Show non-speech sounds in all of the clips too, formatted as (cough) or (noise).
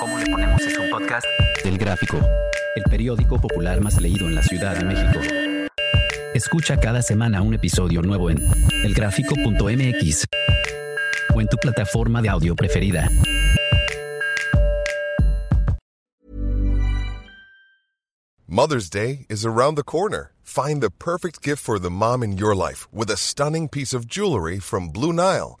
¿Cómo le ponemos es un podcast? Del Gráfico, el periódico popular más leído en la Ciudad de México. Escucha cada semana un episodio nuevo en elgráfico.mx o en tu plataforma de audio preferida. Mother's Day is around the corner. Find the perfect gift for the mom in your life with a stunning piece of jewelry from Blue Nile.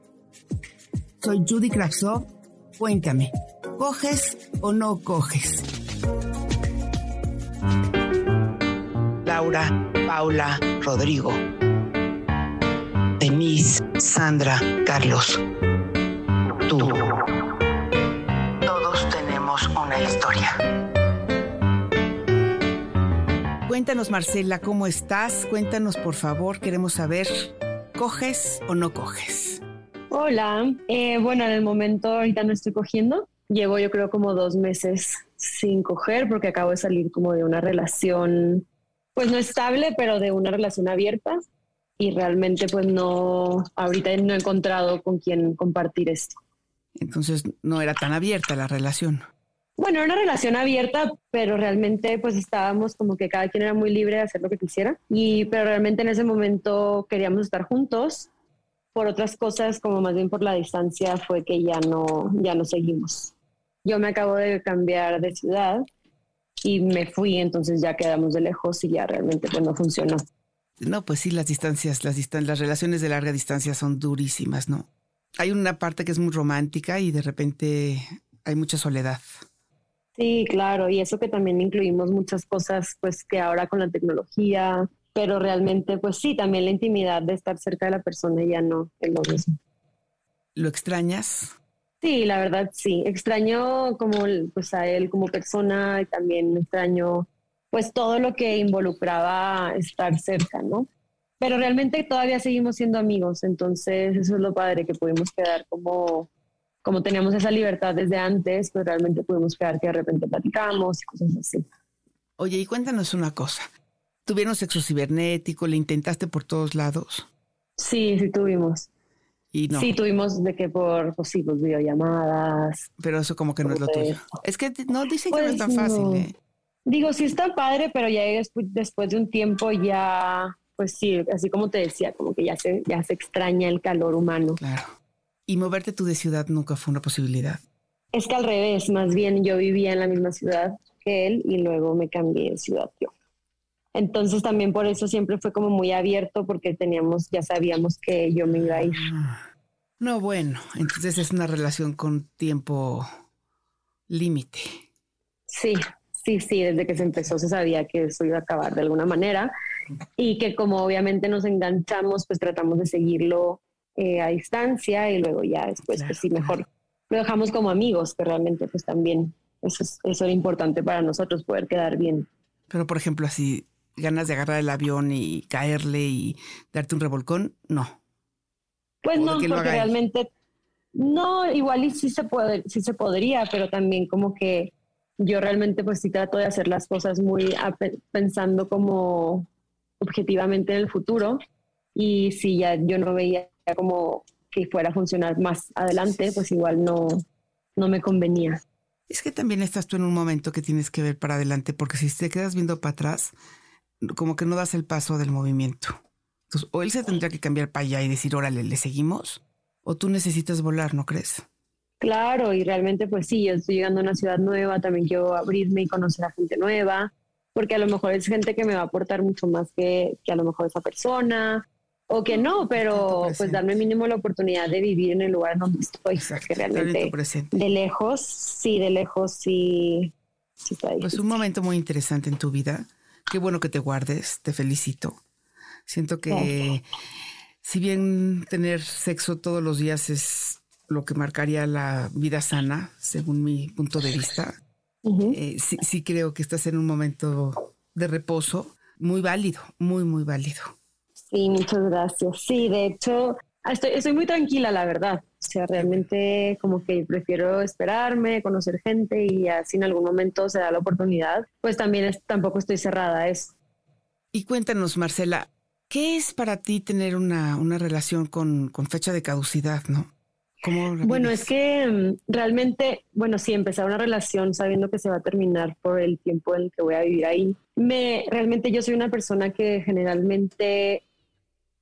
Soy Judy Kravsov. Cuéntame, ¿coges o no coges? Laura, Paula, Rodrigo, Denise, Sandra, Carlos. Tú. Todos tenemos una historia. Cuéntanos, Marcela, ¿cómo estás? Cuéntanos, por favor, queremos saber, ¿coges o no coges? Hola, eh, bueno, en el momento ahorita no estoy cogiendo. Llevo yo creo como dos meses sin coger porque acabo de salir como de una relación, pues no estable, pero de una relación abierta y realmente pues no, ahorita no he encontrado con quién compartir esto. Entonces no era tan abierta la relación. Bueno, era una relación abierta, pero realmente pues estábamos como que cada quien era muy libre de hacer lo que quisiera y pero realmente en ese momento queríamos estar juntos. Por otras cosas, como más bien por la distancia, fue que ya no, ya no seguimos. Yo me acabo de cambiar de ciudad y me fui, entonces ya quedamos de lejos y ya realmente pues no funcionó. No, pues sí, las distancias, las, distan las relaciones de larga distancia son durísimas, ¿no? Hay una parte que es muy romántica y de repente hay mucha soledad. Sí, claro, y eso que también incluimos muchas cosas, pues que ahora con la tecnología, pero realmente, pues sí, también la intimidad de estar cerca de la persona ya no es lo mismo. ¿Lo extrañas? Sí, la verdad sí. Extraño como pues a él como persona y también extraño pues todo lo que involucraba estar cerca, ¿no? Pero realmente todavía seguimos siendo amigos, entonces eso es lo padre que pudimos quedar como como teníamos esa libertad desde antes, pues realmente pudimos quedar que de repente platicamos y cosas así. Oye, y cuéntanos una cosa. ¿Tuvieron sexo cibernético? ¿Le intentaste por todos lados? Sí, sí tuvimos. Y no. Sí, tuvimos de que por pues, sí, pues, videollamadas. Pero eso como que no es lo tuyo. Es que no dicen que no es Pues tan fácil, no. ¿eh? Digo, sí está padre, pero ya después, después de un tiempo ya, pues sí, así como te decía, como que ya se, ya se extraña el calor humano. Claro. Y moverte tú de ciudad nunca fue una posibilidad. Es que al revés, más bien yo vivía en la misma ciudad que él y luego me cambié de ciudad yo. Entonces también por eso siempre fue como muy abierto porque teníamos, ya sabíamos que yo me iba a ir. Ah. No, bueno, entonces es una relación con tiempo límite. Sí, sí, sí, desde que se empezó se sabía que eso iba a acabar de alguna manera y que como obviamente nos enganchamos, pues tratamos de seguirlo eh, a distancia y luego ya después, Claro, pues sí, mejor lo dejamos como amigos, que realmente pues también eso, es- eso era importante para nosotros, poder quedar bien. Pero, por ejemplo, así, ganas de agarrar el avión y caerle y darte un revolcón, no. Pues O no, porque él. realmente, no, igual y sí se, puede, sí se podría, pero también como que yo realmente pues sí trato de hacer las cosas muy pensando como objetivamente en el futuro y si ya yo no veía como que fuera a funcionar más adelante, pues igual no, no me convenía. Es que también estás tú en un momento que tienes que ver para adelante, porque si te quedas viendo para atrás, como que no das el paso del movimiento. Entonces, o él se tendría que cambiar para allá y decir, órale, le seguimos, o tú necesitas volar, ¿no crees? Claro, y realmente pues sí, yo estoy llegando a una ciudad nueva, también quiero abrirme y conocer a gente nueva, porque a lo mejor es gente que me va a aportar mucho más que, que a lo mejor esa persona, o que no, pero pues darme mínimo la oportunidad de vivir en el lugar donde estoy, Exacto, que realmente de lejos, sí, de lejos, sí, sí está Pues difícil. un momento muy interesante en tu vida. Qué bueno que te guardes, te felicito. Siento que si bien tener sexo todos los días es lo que marcaría la vida sana, según mi punto de vista. Eh, sí, sí creo que estás en un momento de reposo muy válido, muy, muy válido. Sí, muchas gracias. Sí, de hecho, estoy, estoy muy tranquila, la verdad. O sea, realmente como que prefiero esperarme, conocer gente y así en algún momento se da la oportunidad, pues también es, tampoco estoy cerrada a eso. Y cuéntanos, Marcela, ¿qué es para ti tener una, una relación con, con fecha de caducidad, no? bueno, es que mm, realmente, bueno, sí, empezar una relación sabiendo que se va a terminar por el tiempo en el que voy a vivir ahí. Me, realmente yo soy una persona que generalmente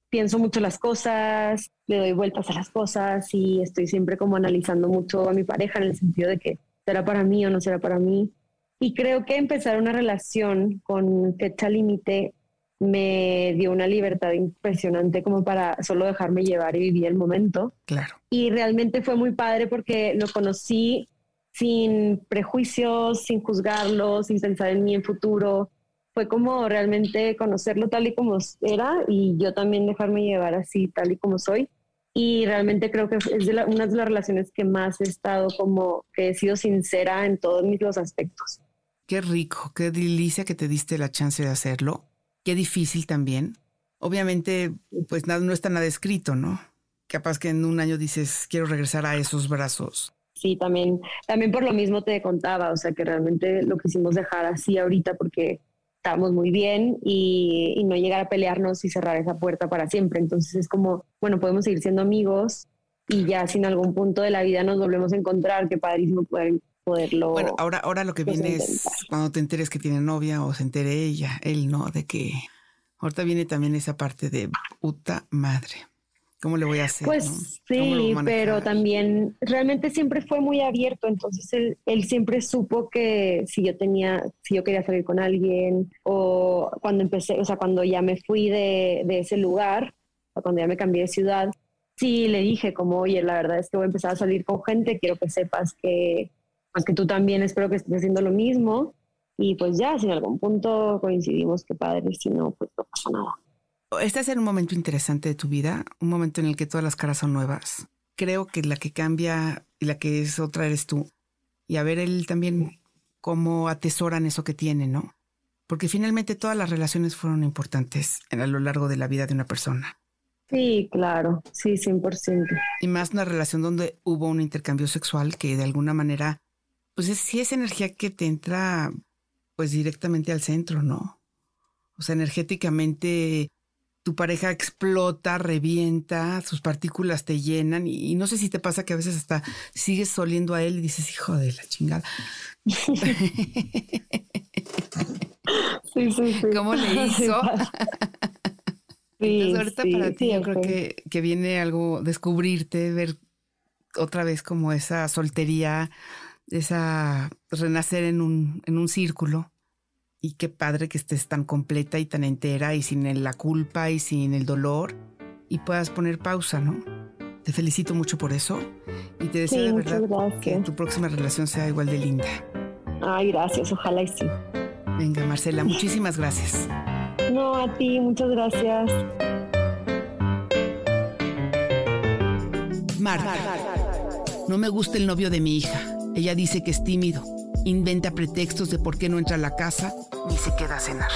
pienso mucho las cosas, le doy vueltas a las cosas y estoy siempre como analizando mucho a mi pareja en el sentido de que será para mí o no será para mí. Y creo que empezar una relación con fecha límite me dio una libertad impresionante como para solo dejarme llevar y vivir el momento. Claro. Y realmente fue muy padre porque lo conocí sin prejuicios, sin juzgarlo, sin pensar en mí en futuro. Fue como realmente conocerlo tal y como era y yo también dejarme llevar así tal y como soy. Y realmente creo que es una de las relaciones que más he estado como que he sido sincera en todos mis los aspectos. Qué rico, qué delicia que te diste la chance de hacerlo qué difícil también. Obviamente, pues nada, no está nada escrito, ¿no? Capaz que en un año dices, quiero regresar a esos brazos. Sí, también, también por lo mismo te contaba, o sea, que realmente lo quisimos dejar así ahorita porque estábamos muy bien y, y, no llegar a pelearnos y cerrar esa puerta para siempre. Entonces es como, bueno, podemos seguir siendo amigos y ya si en algún punto de la vida nos volvemos a encontrar, qué padrísimo poder poderlo. Bueno, ahora, ahora lo que pues, viene es cuando te enteres que tiene novia o se entere ella, él, ¿no? De que ahorita viene también esa parte de puta madre. ¿Cómo le voy a hacer? Pues sí, pero también realmente siempre fue muy abierto, entonces él, él, siempre supo que si yo tenía, si yo quería salir con alguien o cuando empecé, o sea, cuando ya me fui de, de ese lugar, o cuando ya me cambié de ciudad, sí le dije como, oye, la verdad es que voy a empezar a salir con gente, quiero que sepas que pues que tú también espero que estés haciendo lo mismo. Y pues ya, si en algún punto coincidimos, qué padre, si no, pues no pasa nada. Este es un momento interesante de tu vida, un momento en el que todas las caras son nuevas. Creo que la que cambia y la que es otra eres tú. Y a ver él también cómo atesoran eso que tiene, ¿no? Porque finalmente todas las relaciones fueron importantes a lo largo de la vida de una persona. Sí, claro, sí, 100%. Y más una relación donde hubo un intercambio sexual que de alguna manera pues es, sí es energía que te entra pues directamente al centro, ¿no? O sea, energéticamente tu pareja explota, revienta, sus partículas te llenan y, no sé si te pasa que a veces hasta sigues oliendo a él y dices, hijo de la chingada. (laughs) Sí, sí, sí. ¿Cómo le (laughs) hizo? (laughs) Sí, ahorita para ti yo creo que, que viene algo, descubrirte, ver otra vez como esa soltería, esa renacer en un, en un círculo. Y qué padre que estés tan completa y tan entera y sin la culpa y sin el dolor y puedas poner pausa, ¿no? Te felicito mucho por eso y te deseo de verdad que tu próxima relación sea igual de linda. Ay, gracias, ojalá y sí. Venga, Marcela, muchísimas gracias. No, a ti, muchas gracias. Marta, no me gusta el novio de mi hija. Ella dice que es tímido, inventa pretextos de por qué no entra a la casa ni se queda a cenar.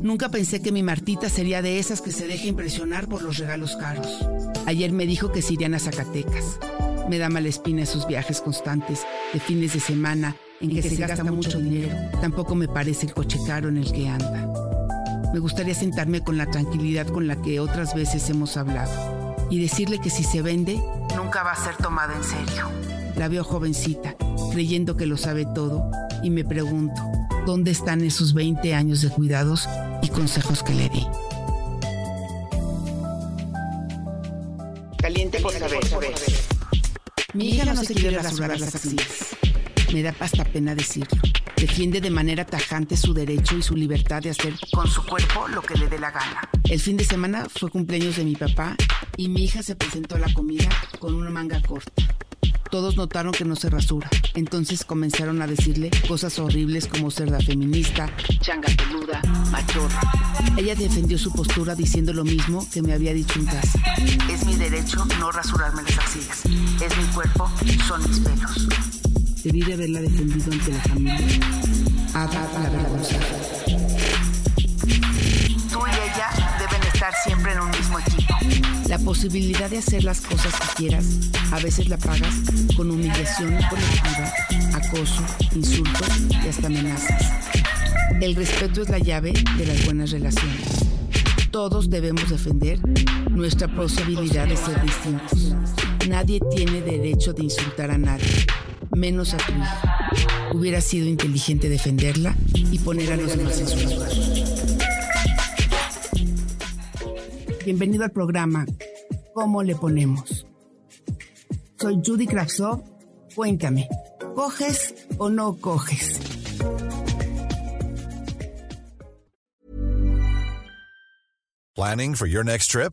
Nunca pensé que mi Martita sería de esas que se deja impresionar por los regalos caros. Ayer me dijo que se irían a Zacatecas. Me da mala espina esos viajes constantes de fines de semana en que, se, gasta, mucho dinero. Tampoco me parece el coche caro en el que anda. Me gustaría sentarme con la tranquilidad con la que otras veces hemos hablado y decirle que si se vende, nunca va a ser tomada en serio. La veo jovencita, creyendo que lo sabe todo, y me pregunto, ¿dónde están esos 20 años de cuidados y consejos que le di? Caliente por saber. Mi hija no se quiere rasurar las axilas. Me da hasta pena decirlo. Defiende de manera tajante su derecho y su libertad de hacer con su cuerpo lo que le dé la gana. El fin de semana fue cumpleaños de mi papá y mi hija se presentó a la comida con una manga corta. Todos notaron que no se rasura. Entonces comenzaron a decirle cosas horribles como cerda feminista, changa peluda, machorra. Ella defendió su postura diciendo lo mismo que me había dicho en casa. Es mi derecho no rasurarme las axilas. Es mi cuerpo, son mis pelos. Debí de haberla defendido ante la familia. Ada la vergüenza. Tú y ella deben estar siempre en un mismo equipo. La posibilidad de hacer las cosas que quieras, a veces la pagas con humillación colectiva, acoso, insultos y hasta amenazas. El respeto es la llave de las buenas relaciones. Todos debemos defender nuestra posibilidad de ser distintos. Nadie tiene derecho de insultar a nadie, menos a tu hija. Hubiera sido inteligente defenderla y poner a los demás en su lugar. Bienvenido al programa ¿Cómo le ponemos? Soy Judy Kravsov. Cuéntame, ¿coges o no coges? Planning for your next trip?